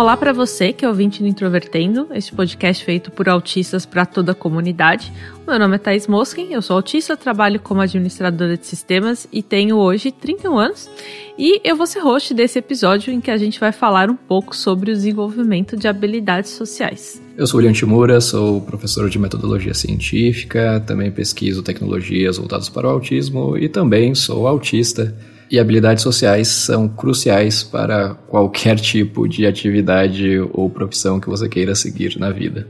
Olá para você que é ouvinte do Introvertendo, este podcast feito por autistas para toda a comunidade. Meu nome é Thais Mosken, eu sou autista, trabalho como administradora de sistemas e tenho hoje 31 anos. E eu vou ser host desse episódio em que a gente vai falar um pouco sobre o desenvolvimento de habilidades sociais. Eu sou William Timura, sou professor de metodologia científica, também pesquiso tecnologias voltadas para o autismo e também sou autista e habilidades sociais são cruciais para qualquer tipo de atividade ou profissão que você queira seguir na vida.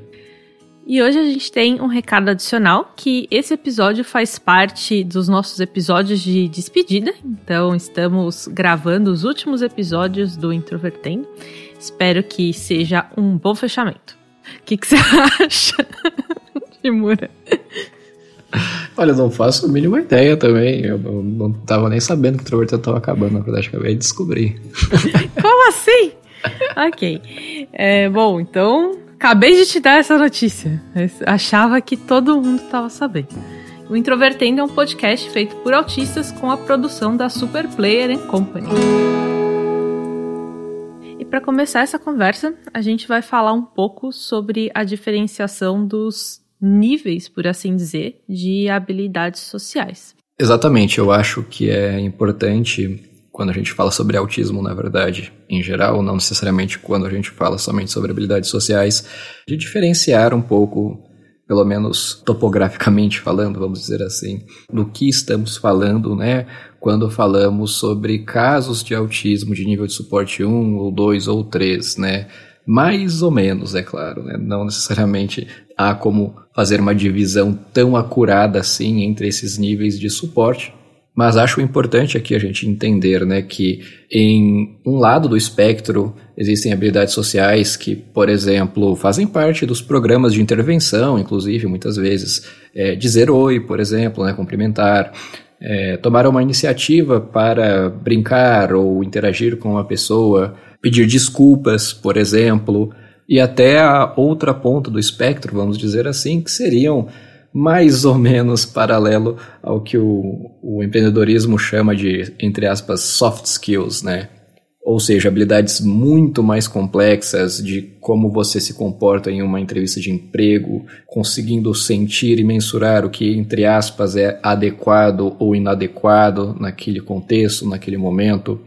E hoje a gente tem um recado adicional que esse episódio faz parte dos nossos episódios de despedida. Então estamos gravando os últimos episódios do Introvertendo. Espero que seja um bom fechamento. O que, que você acha, Timura? Olha, não faço a mínima ideia também. Eu não, tava nem sabendo que o Introvertendo tava acabando, na verdade, acabei de descobrir. Como assim? ok. É, bom, então, acabei de te dar essa notícia. Achava que todo mundo tava sabendo. O Introvertendo é um podcast feito por autistas com a produção da Super Player Company. E para começar essa conversa, a gente vai falar um pouco sobre a diferenciação dos níveis, por assim dizer, de habilidades sociais. Exatamente, eu acho que é importante quando a gente fala sobre autismo, na verdade, em geral, não necessariamente quando a gente fala somente sobre habilidades sociais, de diferenciar um pouco, pelo menos topograficamente falando, vamos dizer assim, do que estamos falando, né? Quando falamos sobre casos de autismo de nível de suporte 1 ou 2 ou 3, né? Mais ou menos, é claro, né? Não necessariamente há como fazer uma divisão tão acurada assim entre esses níveis de suporte. Mas acho importante aqui a gente entender né, que em um lado do espectro existem habilidades sociais que, por exemplo, fazem parte dos programas de intervenção, inclusive muitas vezes é, dizer oi, por exemplo, né, cumprimentar, é, tomar uma iniciativa para brincar ou interagir com uma pessoa, pedir desculpas, por exemplo, e até a outra ponta do espectro, vamos dizer assim, que seriam mais ou menos paralelo ao que o, o empreendedorismo chama de, entre aspas, soft skills, né? Ou seja, habilidades muito mais complexas de como você se comporta em uma entrevista de emprego, conseguindo sentir e mensurar o que, entre aspas, é adequado ou inadequado naquele contexto, naquele momento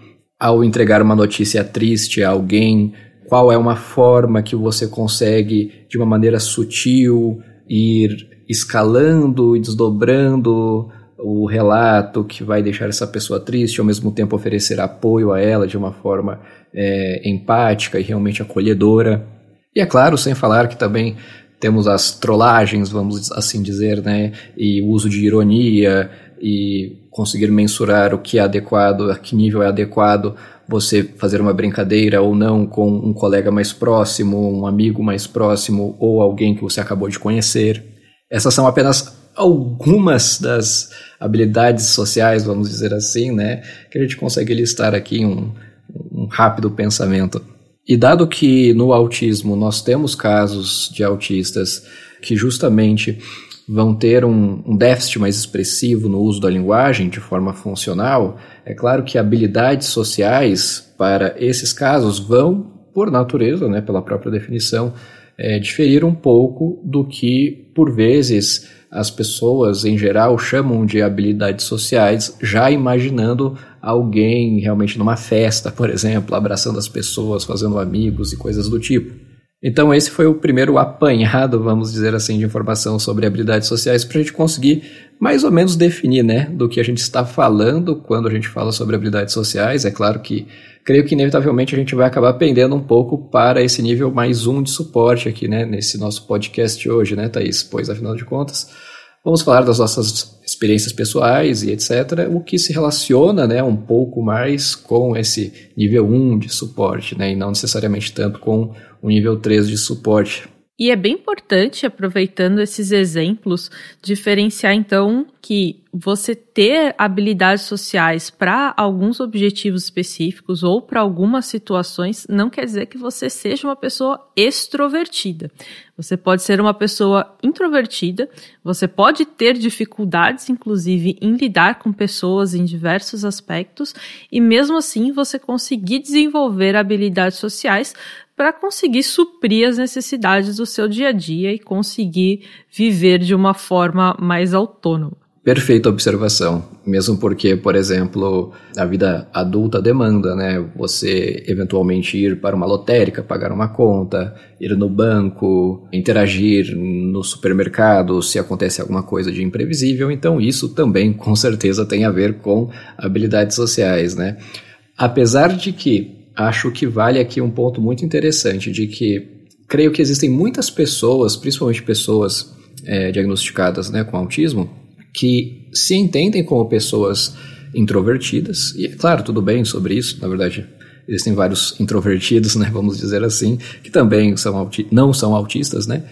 ao entregar uma notícia triste a alguém, qual é uma forma que você consegue, de uma maneira sutil, ir escalando e desdobrando o relato que vai deixar essa pessoa triste, ao mesmo tempo oferecer apoio a ela de uma forma é, empática e realmente acolhedora. E é claro, sem falar que também temos as trollagens, vamos assim dizer, né, e o uso de ironia e conseguir mensurar o que é adequado, a que nível é adequado você fazer uma brincadeira ou não com um colega mais próximo, um amigo mais próximo ou alguém que você acabou de conhecer. Essas são apenas algumas das habilidades sociais, vamos dizer assim, né, que a gente consegue listar aqui um, um rápido pensamento. E dado que no autismo nós temos casos de autistas que justamente vão ter um, um, déficit mais expressivo no uso da linguagem de forma funcional, é claro que habilidades sociais para esses casos vão, por natureza, né, pela própria definição, é, diferir um pouco do que, por vezes, as pessoas em geral chamam de habilidades sociais, já imaginando alguém realmente numa festa, por exemplo, abraçando as pessoas, fazendo amigos e coisas do tipo. Então, esse foi o primeiro apanhado, vamos dizer assim, de informação sobre habilidades sociais para a gente conseguir mais ou menos definir né, do que a gente está falando quando a gente fala sobre habilidades sociais. É claro que creio que inevitavelmente a gente vai acabar pendendo um pouco para esse nível mais um de suporte aqui, né, nesse nosso podcast hoje, né, Thaís? Pois, afinal de contas, vamos falar das nossas experiências pessoais e etc., o que se relaciona né, um pouco mais com esse nível 1 de suporte, né, e não necessariamente tanto com o nível 3 de suporte. E é bem importante, aproveitando esses exemplos, diferenciar então que você ter habilidades sociais para alguns objetivos específicos ou para algumas situações não quer dizer que você seja uma pessoa extrovertida. Você pode ser uma pessoa introvertida, você pode ter dificuldades, inclusive, em lidar com pessoas em diversos aspectos, e mesmo assim você conseguir desenvolver habilidades sociais para conseguir suprir as necessidades do seu dia a dia e conseguir viver de uma forma mais autônoma. Perfeita observação. Mesmo porque, por exemplo, a vida adulta demanda, né? Você eventualmente ir para uma lotérica, pagar uma conta, ir no banco, interagir no supermercado se acontece alguma coisa de imprevisível. Então, isso também com certeza tem a ver com habilidades sociais, né? Apesar de que acho que vale aqui um ponto muito interessante de que creio que existem muitas pessoas, principalmente pessoas é, diagnosticadas né, com autismo, que se entendem como pessoas introvertidas, e é claro, tudo bem sobre isso, na verdade, existem vários introvertidos, né, vamos dizer assim, que também são não são autistas, né,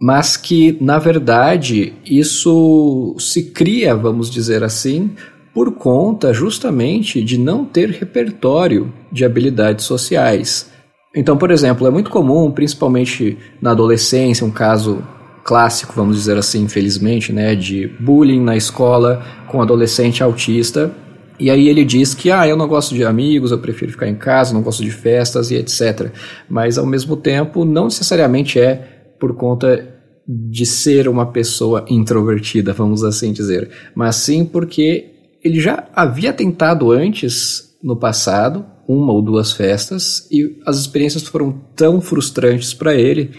mas que, na verdade, isso se cria, vamos dizer assim, por conta justamente de não ter repertório de habilidades sociais. Então, por exemplo, é muito comum, principalmente na adolescência, um caso clássico, vamos dizer assim, infelizmente, né, de bullying na escola com adolescente autista. E aí ele diz que, ah, eu não gosto de amigos, eu prefiro ficar em casa, não gosto de festas e etc. Mas ao mesmo tempo, não necessariamente é por conta de ser uma pessoa introvertida, vamos assim dizer, mas sim porque ele já havia tentado antes no passado uma ou duas festas e as experiências foram tão frustrantes para ele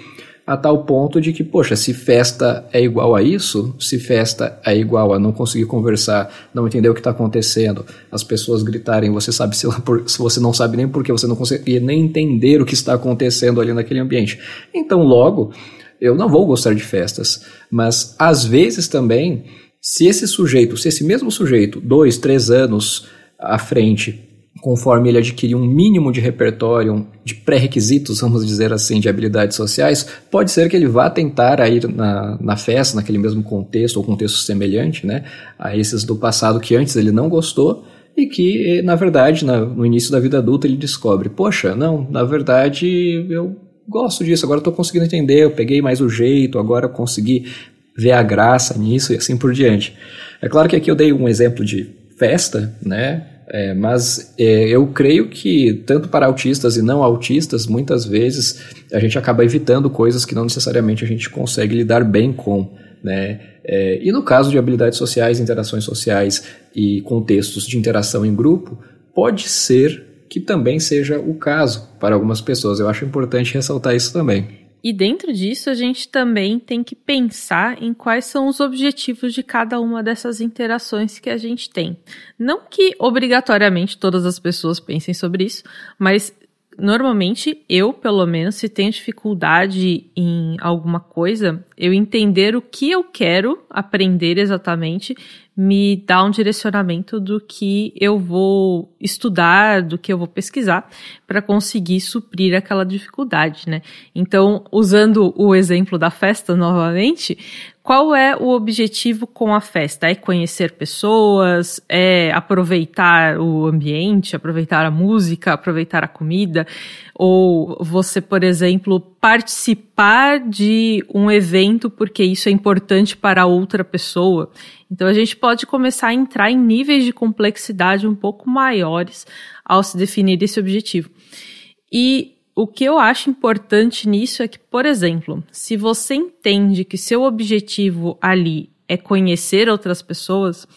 a tal ponto de que, poxa, se festa é igual a isso, se festa é igual a não conseguir conversar, não entender o que está acontecendo, as pessoas gritarem, você sabe se, por, se você não sabe nem porque você não consegue nem entender o que está acontecendo ali naquele ambiente. Então, logo, eu não vou gostar de festas, mas às vezes também, se esse sujeito, se esse mesmo sujeito, dois, três anos à frente, conforme ele adquirir um mínimo de repertório, de pré-requisitos, vamos dizer assim, de habilidades sociais, pode ser que ele vá tentar ir na, na festa, naquele mesmo contexto, ou contexto semelhante, né, a esses do passado que antes ele não gostou, e que, na verdade, na, no início da vida adulta ele descobre, poxa, não, na verdade eu gosto disso, agora estou conseguindo entender, eu peguei mais o jeito, agora consegui ver a graça nisso e assim por diante. É claro que aqui eu dei um exemplo de festa, né, é, mas é, eu creio que, tanto para autistas e não autistas, muitas vezes a gente acaba evitando coisas que não necessariamente a gente consegue lidar bem com. Né? É, e no caso de habilidades sociais, interações sociais e contextos de interação em grupo, pode ser que também seja o caso para algumas pessoas. Eu acho importante ressaltar isso também. E dentro disso, a gente também tem que pensar em quais são os objetivos de cada uma dessas interações que a gente tem. Não que obrigatoriamente todas as pessoas pensem sobre isso, mas normalmente eu, pelo menos, se tenho dificuldade em alguma coisa, eu entender o que eu quero aprender exatamente me dá um direcionamento do que eu vou estudar, do que eu vou pesquisar para conseguir suprir aquela dificuldade, né? Então, usando o exemplo da festa novamente, qual é o objetivo com a festa? É conhecer pessoas, é aproveitar o ambiente, aproveitar a música, aproveitar a comida, ou você, por exemplo, participar de um evento porque isso é importante para outra pessoa. Então a gente pode começar a entrar em níveis de complexidade um pouco maiores ao se definir esse objetivo. E o que eu acho importante nisso é que, por exemplo, se você entende que seu objetivo ali é conhecer outras pessoas,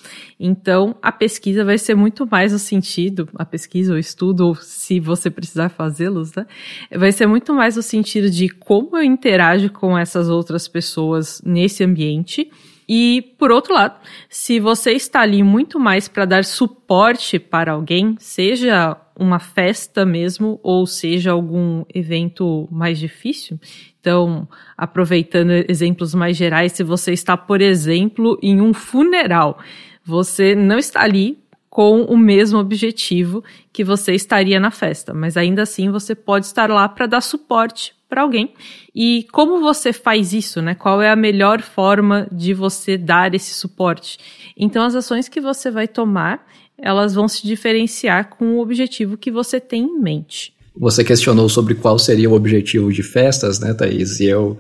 então a pesquisa vai ser muito mais no sentido, a pesquisa, o estudo, ou se você precisar fazê-los, né? Vai ser muito mais no sentido de como eu interajo com essas outras pessoas nesse ambiente e, por outro lado, se você está ali muito mais para dar suporte para alguém, seja uma festa mesmo, ou seja algum evento mais difícil, então, aproveitando exemplos mais gerais, se você está, por exemplo, em um funeral, você não está ali com o mesmo objetivo que você estaria na festa, mas ainda assim você pode estar lá para dar suporte para alguém. E como você faz isso, né? Qual é a melhor forma de você dar esse suporte? Então, as ações que você vai tomar, elas vão se diferenciar com o objetivo que você tem em mente. Você questionou sobre qual seria o objetivo de festas, né, Thaís? E eu,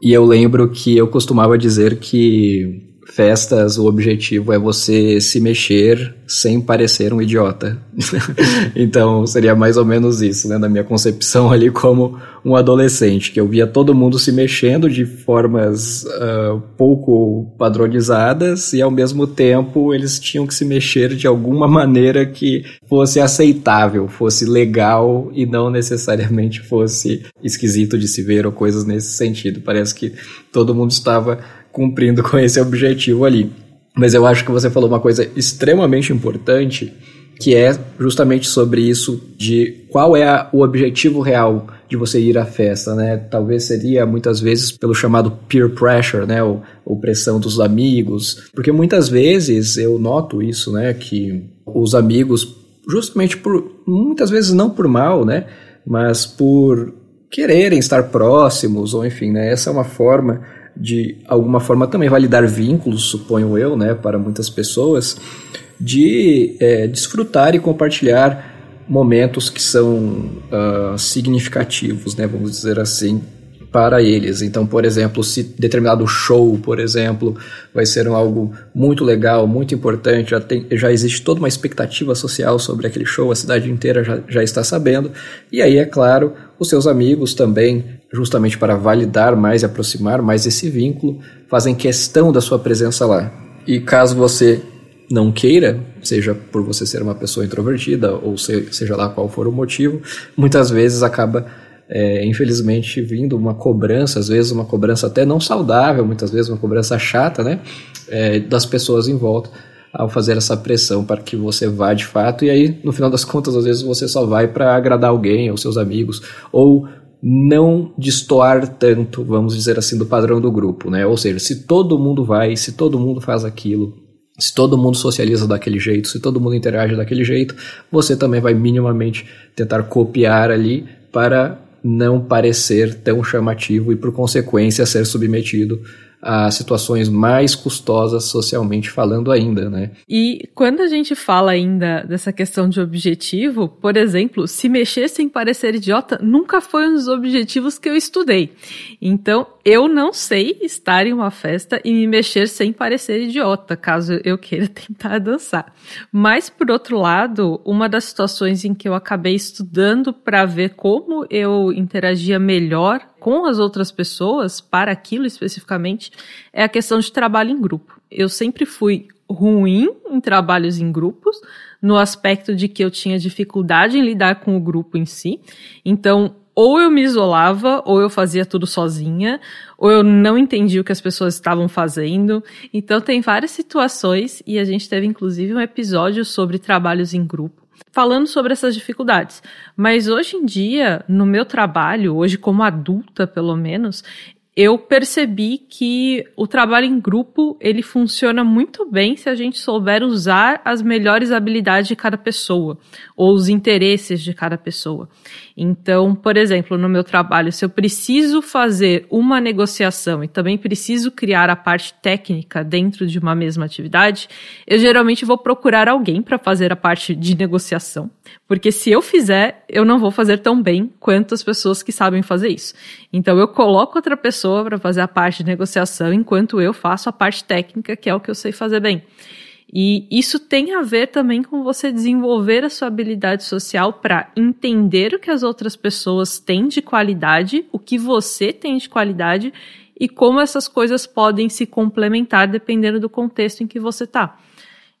e eu lembro que eu costumava dizer que festas, o objetivo é você se mexer sem parecer um idiota. então seria mais ou menos isso, né, na minha concepção ali como um adolescente, que eu via todo mundo se mexendo de formas uh, pouco padronizadas e ao mesmo tempo eles tinham que se mexer de alguma maneira que fosse aceitável, fosse legal e não necessariamente fosse esquisito de se ver ou coisas nesse sentido. Parece que todo mundo estava cumprindo com esse objetivo ali. Mas eu acho que você falou uma coisa extremamente importante, que é justamente sobre isso de qual é a, o objetivo real de você ir à festa, né? Talvez seria muitas vezes pelo chamado peer pressure, né? Ou, ou pressão dos amigos, porque muitas vezes eu noto isso, né? Que os amigos, justamente por muitas vezes não por mal, né? Mas por quererem estar próximos, ou enfim, né? Essa é uma forma de alguma forma também validar vínculos, suponho eu, né, para muitas pessoas, de é, desfrutar e compartilhar momentos que são uh, significativos, né, vamos dizer assim, para eles. Então, por exemplo, se determinado show, por exemplo, vai ser um algo muito legal, muito importante, já, tem, já existe toda uma expectativa social sobre aquele show, a cidade inteira já, já está sabendo. E aí, é claro, os seus amigos também, justamente para validar mais e aproximar mais esse vínculo, fazem questão da sua presença lá. E caso você não queira, seja por você ser uma pessoa introvertida ou seja lá qual for o motivo, muitas vezes acaba é, infelizmente vindo uma cobrança, às vezes uma cobrança até não saudável, muitas vezes uma cobrança chata, né, é, das pessoas em volta ao fazer essa pressão para que você vá de fato e aí no final das contas às vezes você só vai para agradar alguém ou seus amigos ou não destoar tanto, vamos dizer assim, do padrão do grupo, né? Ou seja, se todo mundo vai, se todo mundo faz aquilo, se todo mundo socializa daquele jeito, se todo mundo interage daquele jeito, você também vai minimamente tentar copiar ali para não parecer tão chamativo e, por consequência, ser submetido a situações mais custosas socialmente falando ainda, né? E quando a gente fala ainda dessa questão de objetivo, por exemplo, se mexer sem parecer idiota nunca foi um dos objetivos que eu estudei. Então, eu não sei estar em uma festa e me mexer sem parecer idiota, caso eu queira tentar dançar. Mas, por outro lado, uma das situações em que eu acabei estudando para ver como eu interagia melhor com as outras pessoas para aquilo especificamente é a questão de trabalho em grupo. Eu sempre fui ruim em trabalhos em grupos, no aspecto de que eu tinha dificuldade em lidar com o grupo em si. Então, ou eu me isolava, ou eu fazia tudo sozinha, ou eu não entendia o que as pessoas estavam fazendo. Então tem várias situações e a gente teve inclusive um episódio sobre trabalhos em grupo falando sobre essas dificuldades. Mas hoje em dia, no meu trabalho, hoje como adulta pelo menos, eu percebi que o trabalho em grupo ele funciona muito bem se a gente souber usar as melhores habilidades de cada pessoa ou os interesses de cada pessoa. Então, por exemplo, no meu trabalho, se eu preciso fazer uma negociação e também preciso criar a parte técnica dentro de uma mesma atividade, eu geralmente vou procurar alguém para fazer a parte de negociação, porque se eu fizer, eu não vou fazer tão bem quanto as pessoas que sabem fazer isso. Então, eu coloco outra pessoa pessoa para fazer a parte de negociação, enquanto eu faço a parte técnica, que é o que eu sei fazer bem. E isso tem a ver também com você desenvolver a sua habilidade social para entender o que as outras pessoas têm de qualidade, o que você tem de qualidade e como essas coisas podem se complementar dependendo do contexto em que você está.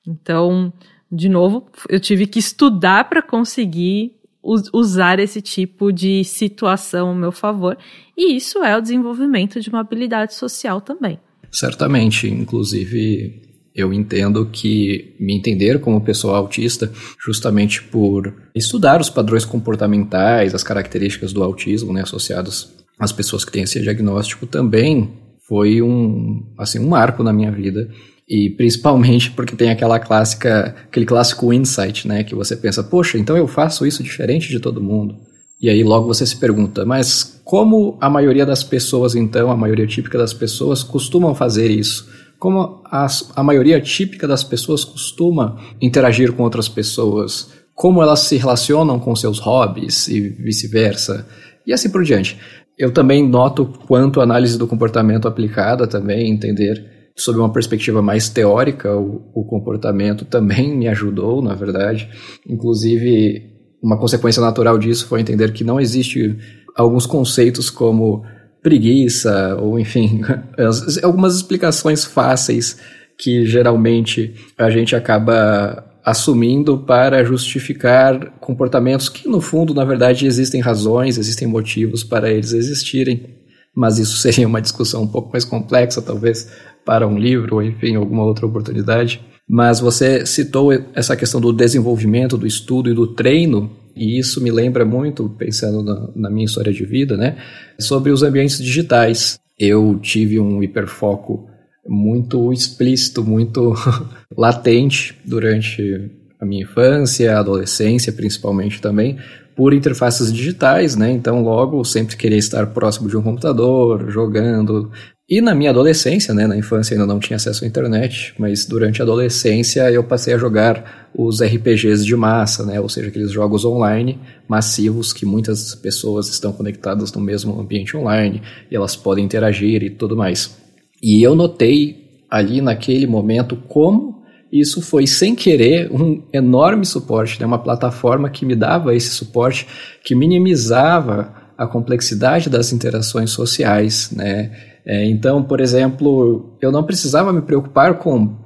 Então, de novo, eu tive que estudar para conseguir usar esse tipo de situação ao meu favor. E isso é o desenvolvimento de uma habilidade social também. Certamente, inclusive eu entendo que me entender como pessoa autista, justamente por estudar os padrões comportamentais, as características do autismo, né, associados às pessoas que têm esse diagnóstico, também foi um, assim, um marco na minha vida e principalmente porque tem aquela clássica, aquele clássico insight, né? Que você pensa, poxa, então eu faço isso diferente de todo mundo. E aí logo você se pergunta, mas como a maioria das pessoas, então, a maioria típica das pessoas, costumam fazer isso? Como as, a maioria típica das pessoas costuma interagir com outras pessoas? Como elas se relacionam com seus hobbies e vice-versa? E assim por diante. Eu também noto quanto a análise do comportamento aplicada também, entender sob uma perspectiva mais teórica o, o comportamento também me ajudou, na verdade. Inclusive, uma consequência natural disso foi entender que não existe alguns conceitos como preguiça, ou enfim, algumas explicações fáceis que geralmente a gente acaba assumindo para justificar comportamentos que, no fundo, na verdade, existem razões, existem motivos para eles existirem. Mas isso seria uma discussão um pouco mais complexa, talvez, para um livro, ou enfim, alguma outra oportunidade. Mas você citou essa questão do desenvolvimento, do estudo e do treino, e isso me lembra muito, pensando na, na minha história de vida, né, sobre os ambientes digitais. Eu tive um hiperfoco muito explícito, muito latente durante a minha infância, adolescência principalmente também, por interfaces digitais, né? Então, logo, sempre queria estar próximo de um computador, jogando. E na minha adolescência, né? Na infância ainda não tinha acesso à internet, mas durante a adolescência eu passei a jogar os RPGs de massa, né? Ou seja, aqueles jogos online massivos que muitas pessoas estão conectadas no mesmo ambiente online e elas podem interagir e tudo mais. E eu notei ali naquele momento como isso foi sem querer um enorme suporte, né? uma plataforma que me dava esse suporte, que minimizava a complexidade das interações sociais, né? É, então, por exemplo, eu não precisava me preocupar com,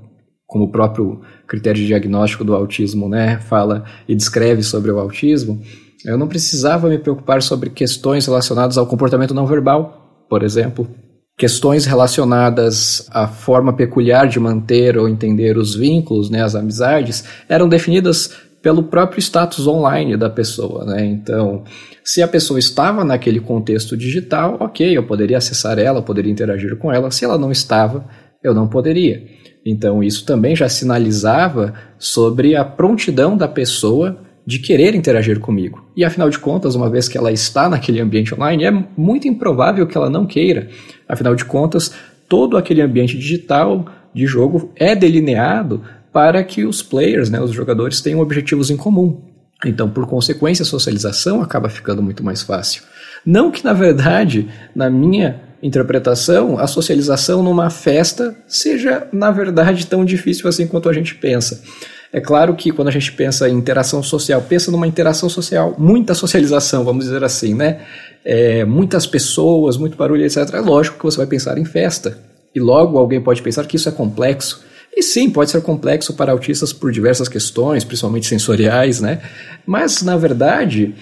como o próprio critério de diagnóstico do autismo, né, fala e descreve sobre o autismo. Eu não precisava me preocupar sobre questões relacionadas ao comportamento não verbal, por exemplo, questões relacionadas à forma peculiar de manter ou entender os vínculos, né, as amizades, eram definidas pelo próprio status online da pessoa, né? Então, se a pessoa estava naquele contexto digital, ok, eu poderia acessar ela, poderia interagir com ela. Se ela não estava, eu não poderia. Então, isso também já sinalizava sobre a prontidão da pessoa de querer interagir comigo. E afinal de contas, uma vez que ela está naquele ambiente online, é muito improvável que ela não queira. Afinal de contas, todo aquele ambiente digital de jogo é delineado para que os players, né, os jogadores, tenham objetivos em comum. Então, por consequência, a socialização acaba ficando muito mais fácil. Não que, na verdade, na minha interpretação, a socialização numa festa seja, na verdade, tão difícil assim quanto a gente pensa. É claro que quando a gente pensa em interação social, pensa numa interação social, muita socialização, vamos dizer assim, né? É, muitas pessoas, muito barulho, etc. É lógico que você vai pensar em festa. E logo alguém pode pensar que isso é complexo. E sim, pode ser complexo para autistas por diversas questões, principalmente sensoriais, né? Mas, na verdade,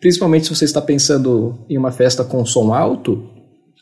principalmente se você está pensando em uma festa com som alto,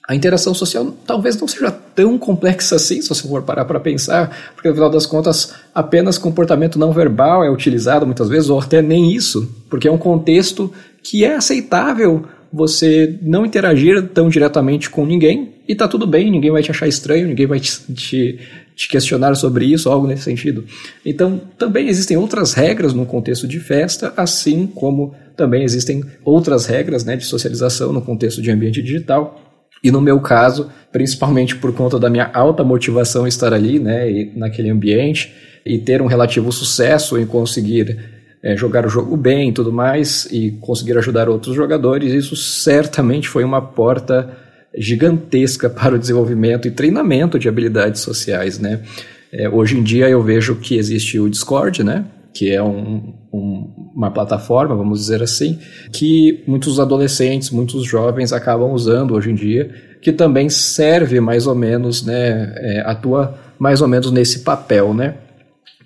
a interação social talvez não seja tão complexa assim, se você for parar para pensar, porque no final das contas apenas comportamento não verbal é utilizado muitas vezes, ou até nem isso, porque é um contexto que é aceitável você não interagir tão diretamente com ninguém e tá tudo bem, ninguém vai te achar estranho, ninguém vai te, te, te questionar sobre isso, algo nesse sentido. Então, também existem outras regras no contexto de festa, assim como também existem outras regras né, de socialização no contexto de ambiente digital. E no meu caso, principalmente por conta da minha alta motivação estar ali, né, naquele ambiente, e ter um relativo sucesso em conseguir é, jogar o jogo bem e tudo mais, e conseguir ajudar outros jogadores, isso certamente foi uma porta gigantesca para o desenvolvimento e treinamento de habilidades sociais, né. É, hoje em dia eu vejo que existe o Discord, né, que é um, um, uma plataforma, vamos dizer assim, que muitos adolescentes, muitos jovens acabam usando hoje em dia, que também serve mais ou menos, né, é, atua mais ou menos nesse papel, né,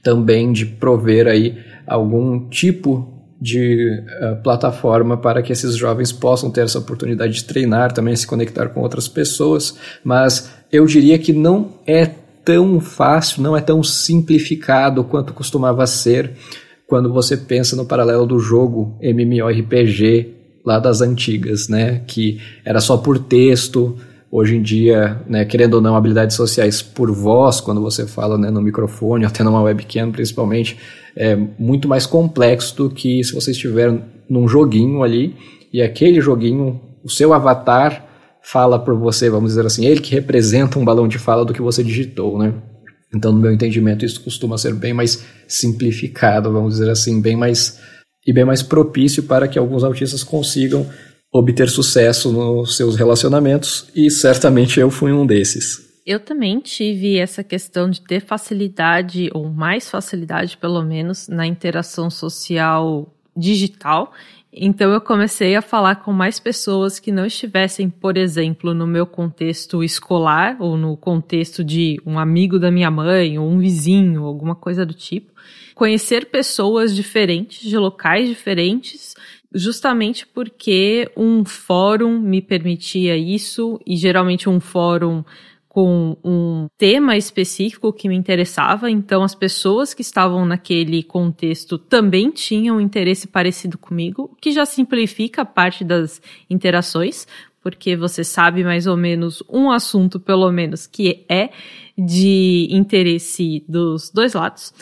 também de prover aí algum tipo de uh, plataforma para que esses jovens possam ter essa oportunidade de treinar, também se conectar com outras pessoas, mas eu diria que não é tão fácil, não é tão simplificado quanto costumava ser quando você pensa no paralelo do jogo MMORPG lá das antigas, né? Que era só por texto. Hoje em dia, né, querendo ou não, habilidades sociais por voz, quando você fala né, no microfone, até numa webcam principalmente, é muito mais complexo do que se você estiver num joguinho ali e aquele joguinho o seu avatar fala por você, vamos dizer assim, ele que representa um balão de fala do que você digitou, né? Então, no meu entendimento, isso costuma ser bem mais simplificado, vamos dizer assim, bem mais e bem mais propício para que alguns autistas consigam obter sucesso nos seus relacionamentos, e certamente eu fui um desses. Eu também tive essa questão de ter facilidade, ou mais facilidade pelo menos, na interação social digital. Então eu comecei a falar com mais pessoas que não estivessem, por exemplo, no meu contexto escolar ou no contexto de um amigo da minha mãe ou um vizinho, alguma coisa do tipo. Conhecer pessoas diferentes, de locais diferentes, justamente porque um fórum me permitia isso e geralmente um fórum com um tema específico que me interessava, então as pessoas que estavam naquele contexto também tinham um interesse parecido comigo, que já simplifica a parte das interações, porque você sabe mais ou menos um assunto, pelo menos, que é de interesse dos dois lados.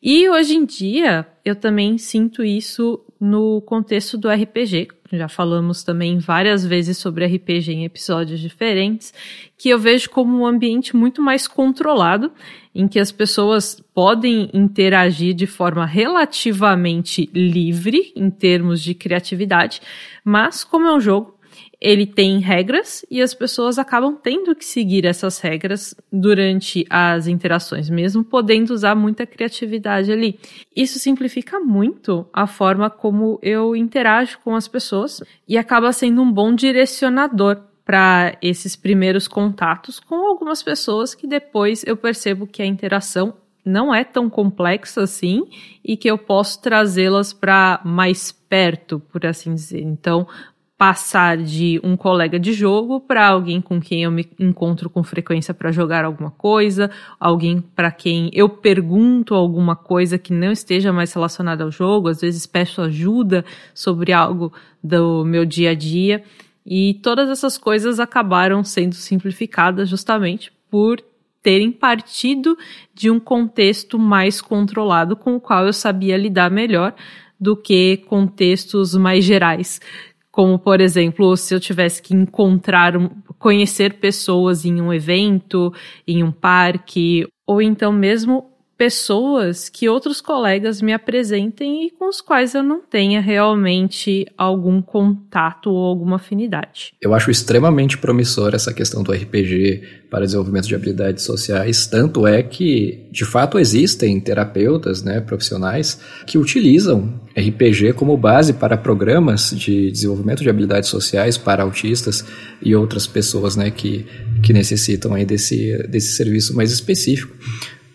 E hoje em dia eu também sinto isso no contexto do RPG. Já falamos também várias vezes sobre RPG em episódios diferentes, que eu vejo como um ambiente muito mais controlado, em que as pessoas podem interagir de forma relativamente livre em termos de criatividade, mas como é um jogo, ele tem regras e as pessoas acabam tendo que seguir essas regras durante as interações, mesmo podendo usar muita criatividade ali. Isso simplifica muito a forma como eu interajo com as pessoas e acaba sendo um bom direcionador para esses primeiros contatos com algumas pessoas que depois eu percebo que a interação não é tão complexa assim e que eu posso trazê-las para mais perto, por assim dizer. Então, passar de um colega de jogo para alguém com quem eu me encontro com frequência para jogar alguma coisa, alguém para quem eu pergunto alguma coisa que não esteja mais relacionada ao jogo, às vezes peço ajuda sobre algo do meu dia a dia. E todas essas coisas acabaram sendo simplificadas justamente por terem partido de um contexto mais controlado com o qual eu sabia lidar melhor do que contextos mais gerais como, por exemplo, se eu tivesse que encontrar, conhecer pessoas em um evento, em um parque, ou então mesmo pessoas que outros colegas me apresentem e com os quais eu não tenha realmente algum contato ou alguma afinidade. Eu acho extremamente promissor essa questão do RPG para desenvolvimento de habilidades sociais, tanto é que de fato existem terapeutas, né, profissionais que utilizam RPG como base para programas de desenvolvimento de habilidades sociais para autistas e outras pessoas, né, que, que necessitam aí desse, desse serviço mais específico.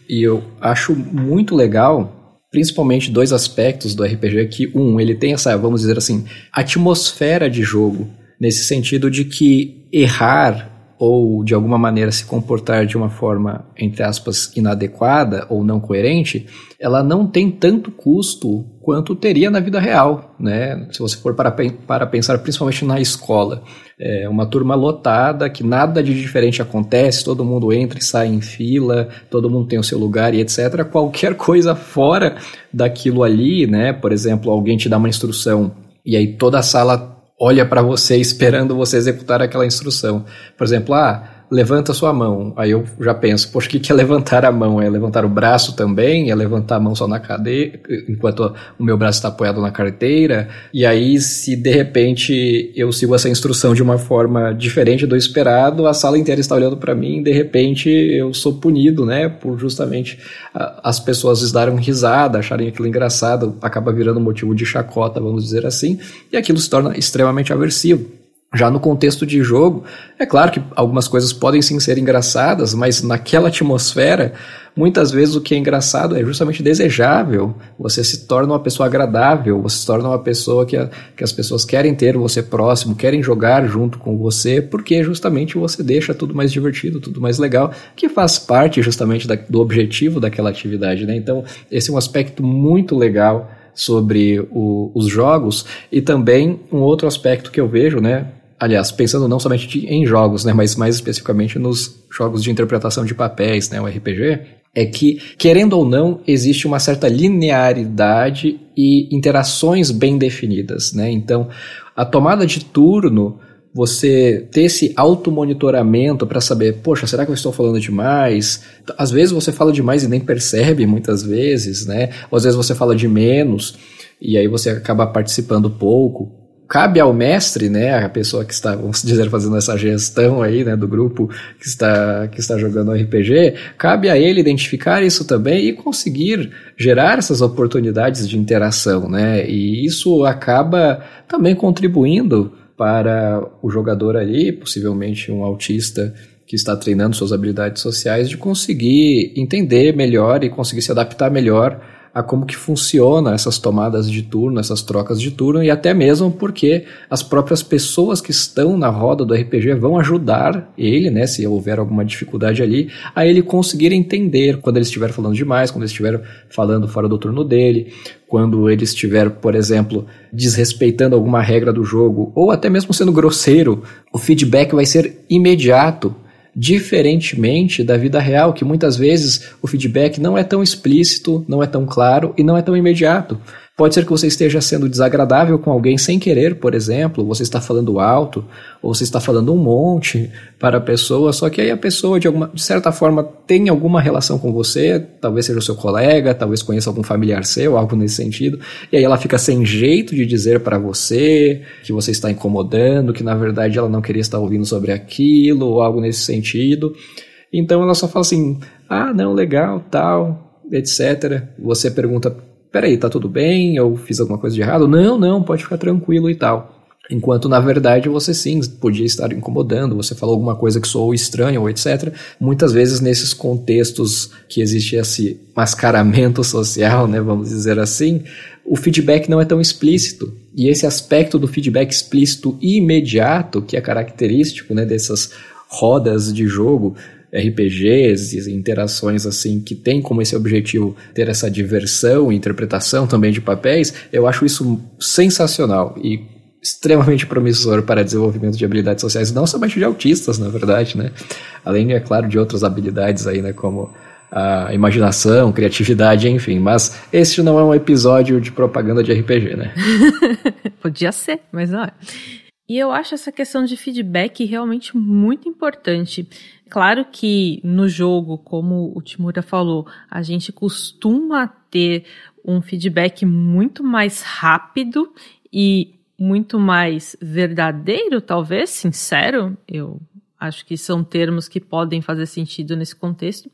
E eu acho muito legal, principalmente dois aspectos do RPG que um, ele tem essa, vamos dizer assim, atmosfera de jogo, nesse sentido de que errar ou de alguma maneira se comportar de uma forma, entre aspas, inadequada ou não coerente, ela não tem tanto custo quanto teria na vida real, né? Se você for para, para pensar principalmente na escola. É uma turma lotada, que nada de diferente acontece, todo mundo entra e sai em fila, todo mundo tem o seu lugar e etc. Qualquer coisa fora daquilo ali, né? Por exemplo, alguém te dá uma instrução e aí toda a sala olha para você esperando você executar aquela instrução. Por exemplo, ah, levanta sua mão. Aí eu já penso, poxa, o que, que é levantar a mão? É levantar o braço também? É levantar a mão só na cadeira, enquanto o meu braço está apoiado na carteira? E aí, se de repente eu sigo essa instrução de uma forma diferente do esperado, a sala inteira está olhando para mim de repente eu sou punido, né? Por justamente as pessoas darem risada, acharem aquilo engraçado, acaba virando motivo de chacota, vamos dizer assim, e aquilo se torna extremamente aversivo. Já no contexto de jogo, é claro que algumas coisas podem sim ser engraçadas, mas naquela atmosfera, muitas vezes o que é engraçado é justamente desejável. Você se torna uma pessoa agradável, você se torna uma pessoa que, a, que as pessoas querem ter você próximo, querem jogar junto com você, porque justamente você deixa tudo mais divertido, tudo mais legal, que faz parte justamente da, do objetivo daquela atividade. Né? Então, esse é um aspecto muito legal sobre o, os jogos e também um outro aspecto que eu vejo, né, aliás, pensando não somente em jogos, né, mas mais especificamente nos jogos de interpretação de papéis, né, o RPG, é que, querendo ou não, existe uma certa linearidade e interações bem definidas, né? Então, a tomada de turno você ter esse automonitoramento para saber, poxa, será que eu estou falando demais? Às vezes você fala demais e nem percebe, muitas vezes, né? Ou às vezes você fala de menos e aí você acaba participando pouco cabe ao mestre, né, a pessoa que está, vamos dizer, fazendo essa gestão aí, né, do grupo que está, que está jogando RPG, cabe a ele identificar isso também e conseguir gerar essas oportunidades de interação, né, e isso acaba também contribuindo para o jogador ali, possivelmente um autista que está treinando suas habilidades sociais, de conseguir entender melhor e conseguir se adaptar melhor a como que funciona essas tomadas de turno, essas trocas de turno e até mesmo porque as próprias pessoas que estão na roda do RPG vão ajudar ele, né, se houver alguma dificuldade ali, a ele conseguir entender quando ele estiver falando demais, quando ele estiver falando fora do turno dele, quando ele estiver, por exemplo, desrespeitando alguma regra do jogo ou até mesmo sendo grosseiro, o feedback vai ser imediato diferentemente da vida real, que muitas vezes o feedback não é tão explícito, não é tão claro e não é tão imediato. Pode ser que você esteja sendo desagradável com alguém sem querer, por exemplo, você está falando alto, ou você está falando um monte para a pessoa, só que aí a pessoa, de, alguma, de certa forma, tem alguma relação com você, talvez seja o seu colega, talvez conheça algum familiar seu, algo nesse sentido, e aí ela fica sem jeito de dizer para você que você está incomodando, que na verdade ela não queria estar ouvindo sobre aquilo, ou algo nesse sentido. Então ela só fala assim: ah, não, legal, tal, etc. Você pergunta peraí, tá tudo bem? Eu fiz alguma coisa de errado? Não, não, pode ficar tranquilo e tal. Enquanto na verdade você sim podia estar incomodando, você falou alguma coisa que soou estranha ou etc. Muitas vezes nesses contextos que existe esse mascaramento social, né, vamos dizer assim, o feedback não é tão explícito. E esse aspecto do feedback explícito e imediato, que é característico né, dessas rodas de jogo, RPGs e interações assim que tem como esse objetivo ter essa diversão e interpretação também de papéis, eu acho isso sensacional e extremamente promissor para desenvolvimento de habilidades sociais, não somente de autistas, na verdade, né? Além, é claro, de outras habilidades aí, né, como a imaginação, criatividade, enfim. Mas este não é um episódio de propaganda de RPG, né? Podia ser, mas não é. E eu acho essa questão de feedback realmente muito importante. Claro que no jogo, como o Timura falou, a gente costuma ter um feedback muito mais rápido e muito mais verdadeiro, talvez, sincero. Eu acho que são termos que podem fazer sentido nesse contexto.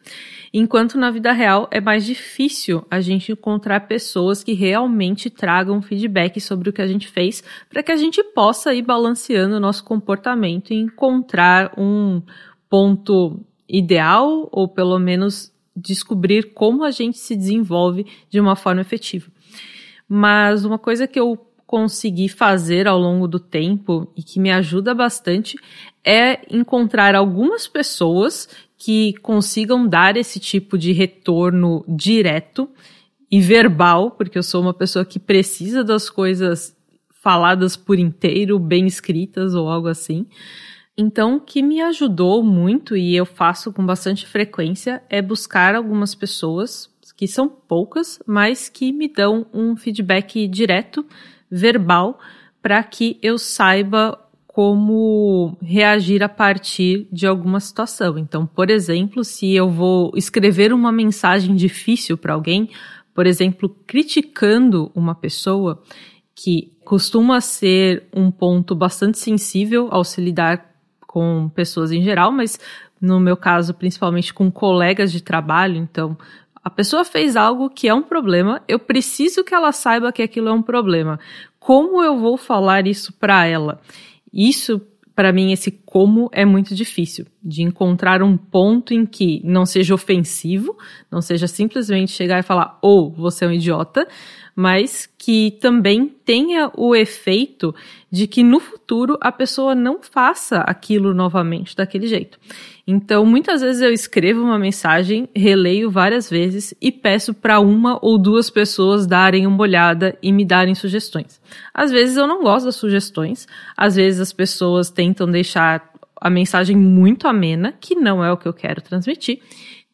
Enquanto na vida real é mais difícil a gente encontrar pessoas que realmente tragam feedback sobre o que a gente fez, para que a gente possa ir balanceando o nosso comportamento e encontrar um, ponto ideal, ou pelo menos descobrir como a gente se desenvolve de uma forma efetiva. Mas uma coisa que eu consegui fazer ao longo do tempo e que me ajuda bastante é encontrar algumas pessoas que consigam dar esse tipo de retorno direto e verbal, porque eu sou uma pessoa que precisa das coisas faladas por inteiro, bem escritas ou algo assim. Então, que me ajudou muito e eu faço com bastante frequência é buscar algumas pessoas que são poucas, mas que me dão um feedback direto, verbal, para que eu saiba como reagir a partir de alguma situação. Então, por exemplo, se eu vou escrever uma mensagem difícil para alguém, por exemplo, criticando uma pessoa, que costuma ser um ponto bastante sensível ao se lidar com pessoas em geral, mas no meu caso, principalmente com colegas de trabalho. Então, a pessoa fez algo que é um problema, eu preciso que ela saiba que aquilo é um problema. Como eu vou falar isso para ela? Isso, para mim, esse como é muito difícil de encontrar um ponto em que não seja ofensivo, não seja simplesmente chegar e falar, ou oh, você é um idiota, mas que também tenha o efeito de que no futuro a pessoa não faça aquilo novamente daquele jeito. Então, muitas vezes eu escrevo uma mensagem, releio várias vezes e peço para uma ou duas pessoas darem uma olhada e me darem sugestões. Às vezes eu não gosto das sugestões, às vezes as pessoas tentam deixar a mensagem muito amena, que não é o que eu quero transmitir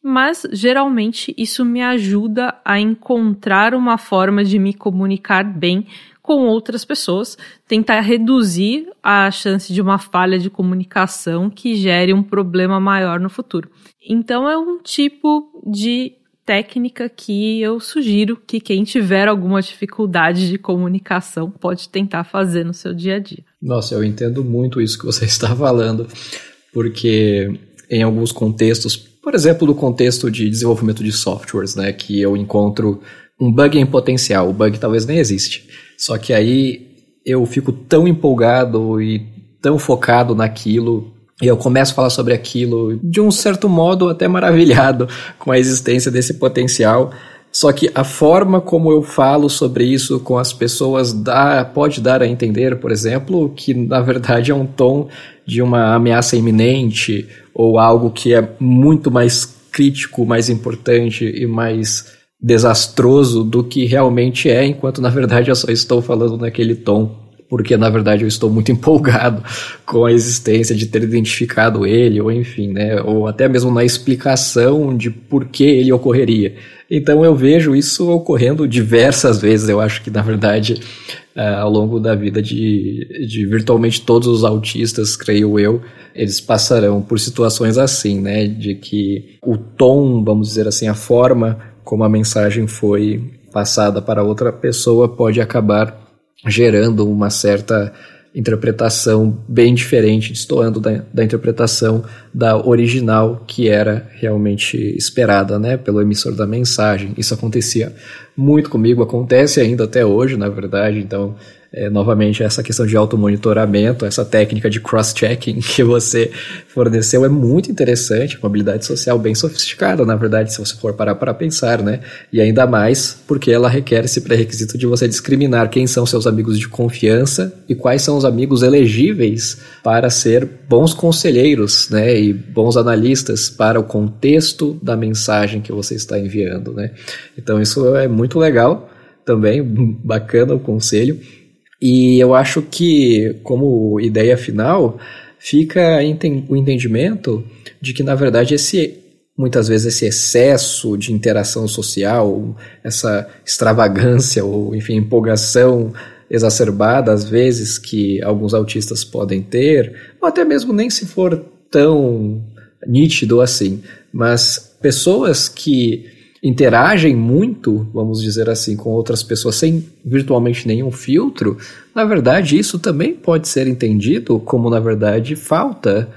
mas geralmente isso me ajuda a encontrar uma forma de me comunicar bem com outras pessoas, tentar reduzir a chance de uma falha de comunicação que gere um problema maior no futuro. Então é um tipo de técnica que eu sugiro que quem tiver alguma dificuldade de comunicação pode tentar fazer no seu dia a dia. Nossa, eu entendo muito isso que você está falando, porque em alguns contextos, por exemplo, no contexto de desenvolvimento de softwares, né, que eu encontro um bug em potencial, o bug talvez nem existe. Só que aí eu fico tão empolgado e tão focado naquilo e eu começo a falar sobre aquilo de um certo modo até maravilhado com a existência desse potencial. Só que a forma como eu falo sobre isso com as pessoas dá, pode dar a entender, por exemplo, que na verdade é um tom de uma ameaça iminente ou algo que é muito mais crítico, mais importante e mais desastroso do que realmente é, enquanto na verdade eu só estou falando naquele tom porque na verdade eu estou muito empolgado com a existência de ter identificado ele, ou enfim, né, ou até mesmo na explicação de por que ele ocorreria. Então eu vejo isso ocorrendo diversas vezes, eu acho que na verdade uh, ao longo da vida de, de virtualmente todos os autistas, creio eu, eles passarão por situações assim, né, de que o tom, vamos dizer assim, a forma como a mensagem foi passada para outra pessoa pode acabar gerando uma certa interpretação bem diferente, destoando da, da interpretação da original que era realmente esperada, né, pelo emissor da mensagem. Isso acontecia muito comigo, acontece ainda até hoje, na verdade, então é, novamente, essa questão de automonitoramento, essa técnica de cross-checking que você forneceu é muito interessante, uma habilidade social bem sofisticada, na verdade, se você for parar para pensar, né? E ainda mais porque ela requer esse pré-requisito de você discriminar quem são seus amigos de confiança e quais são os amigos elegíveis para ser bons conselheiros, né? E bons analistas para o contexto da mensagem que você está enviando, né? Então, isso é muito legal também, bacana o conselho. E eu acho que, como ideia final, fica o entendimento de que, na verdade, esse muitas vezes esse excesso de interação social, essa extravagância ou, enfim, empolgação exacerbada, às vezes, que alguns autistas podem ter, ou até mesmo nem se for tão nítido assim, mas pessoas que interagem muito, vamos dizer assim, com outras pessoas sem virtualmente nenhum filtro, na verdade isso também pode ser entendido como, na verdade, falta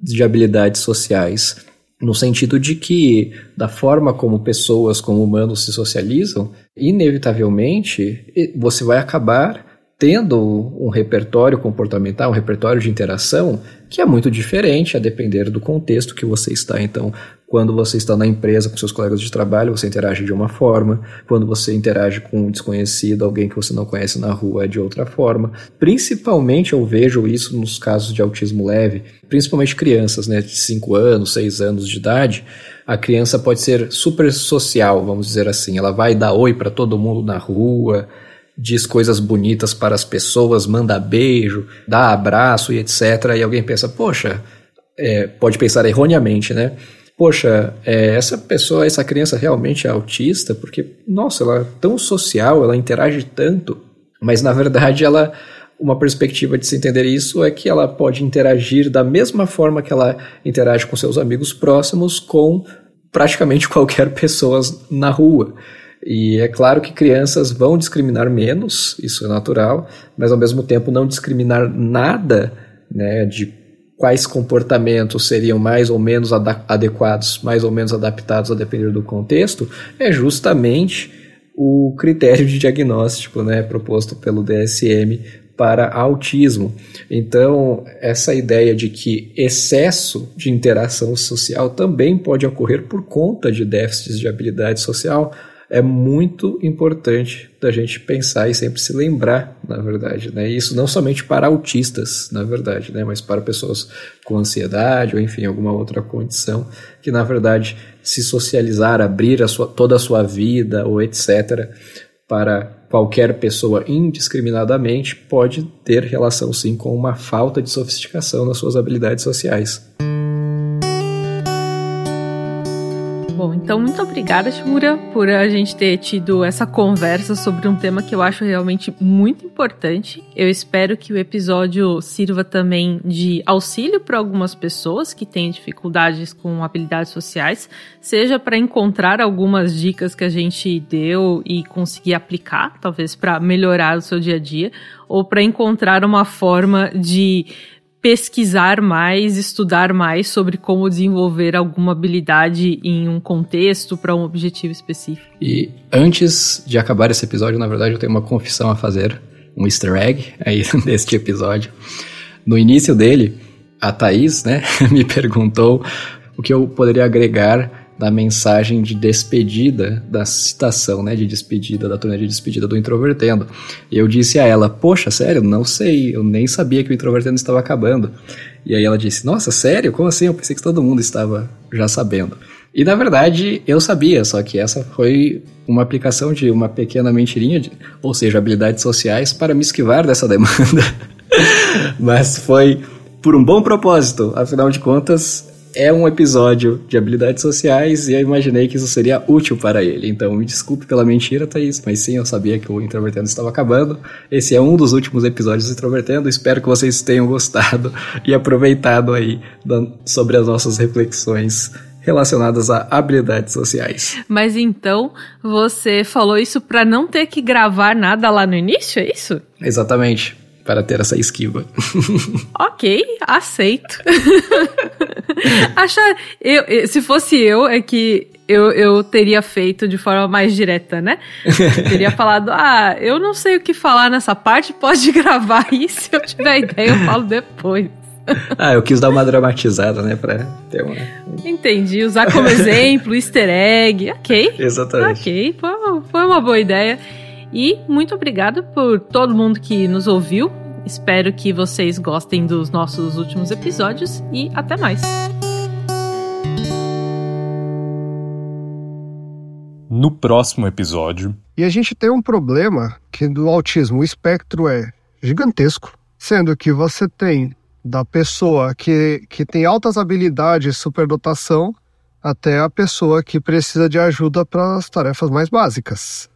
de habilidades sociais. No sentido de que, da forma como pessoas, como humanos se socializam, inevitavelmente você vai acabar tendo um repertório comportamental, um repertório de interação que é muito diferente a depender do contexto que você está. Então, quando você está na empresa com seus colegas de trabalho, você interage de uma forma. Quando você interage com um desconhecido, alguém que você não conhece na rua, é de outra forma. Principalmente eu vejo isso nos casos de autismo leve, principalmente crianças, né, de 5 anos, 6 anos de idade. A criança pode ser super social, vamos dizer assim. Ela vai dar oi para todo mundo na rua, diz coisas bonitas para as pessoas, manda beijo, dá abraço e etc. E alguém pensa, poxa, é, pode pensar erroneamente, né? Poxa, é, essa pessoa, essa criança realmente é autista, porque, nossa, ela é tão social, ela interage tanto, mas na verdade ela. Uma perspectiva de se entender isso é que ela pode interagir da mesma forma que ela interage com seus amigos próximos com praticamente qualquer pessoa na rua. E é claro que crianças vão discriminar menos, isso é natural, mas ao mesmo tempo não discriminar nada né, de quais comportamentos seriam mais ou menos adequados, mais ou menos adaptados a depender do contexto, é justamente o critério de diagnóstico né, proposto pelo DSM para autismo. Então, essa ideia de que excesso de interação social também pode ocorrer por conta de déficits de habilidade social é muito importante da gente pensar e sempre se lembrar, na verdade, né? Isso não somente para autistas, na verdade, né? Mas para pessoas com ansiedade ou enfim alguma outra condição que na verdade se socializar, abrir a sua, toda a sua vida ou etc para qualquer pessoa indiscriminadamente pode ter relação sim com uma falta de sofisticação nas suas habilidades sociais. Bom, então muito obrigada, Shimura, por a gente ter tido essa conversa sobre um tema que eu acho realmente muito importante. Eu espero que o episódio sirva também de auxílio para algumas pessoas que têm dificuldades com habilidades sociais, seja para encontrar algumas dicas que a gente deu e conseguir aplicar, talvez para melhorar o seu dia a dia, ou para encontrar uma forma de pesquisar mais, estudar mais sobre como desenvolver alguma habilidade em um contexto para um objetivo específico. E antes de acabar esse episódio, na verdade, eu tenho uma confissão a fazer, um easter egg aí neste episódio. No início dele, a Thaís, né, me perguntou o que eu poderia agregar da mensagem de despedida, da citação, né, de despedida, da turnê de despedida do Introvertendo. E eu disse a ela, poxa, sério, não sei, eu nem sabia que o Introvertendo estava acabando. E aí ela disse, nossa, sério? Como assim? Eu pensei que todo mundo estava já sabendo. E na verdade eu sabia, só que essa foi uma aplicação de uma pequena mentirinha, de, ou seja, habilidades sociais, para me esquivar dessa demanda. Mas foi por um bom propósito, afinal de contas, é um episódio de habilidades sociais e eu imaginei que isso seria útil para ele. Então, me desculpe pela mentira, Thaís, mas sim, eu sabia que o Introvertendo estava acabando. Esse é um dos últimos episódios do Introvertendo. Espero que vocês tenham gostado e aproveitado aí sobre as nossas reflexões relacionadas a habilidades sociais. Mas então, você falou isso para não ter que gravar nada lá no início, é isso? Exatamente para ter essa esquiva. ok, aceito. Achar, eu, se fosse eu, é que eu, eu teria feito de forma mais direta, né? Eu teria falado, ah, eu não sei o que falar nessa parte, pode gravar aí, se eu tiver ideia eu falo depois. ah, eu quis dar uma dramatizada, né, pra ter uma... Entendi, usar como exemplo, easter egg, ok. Exatamente. Ok, foi, foi uma boa ideia. E muito obrigada por todo mundo que nos ouviu. Espero que vocês gostem dos nossos últimos episódios e até mais. No próximo episódio. E a gente tem um problema que do autismo o espectro é gigantesco, sendo que você tem da pessoa que, que tem altas habilidades, superdotação, até a pessoa que precisa de ajuda para as tarefas mais básicas.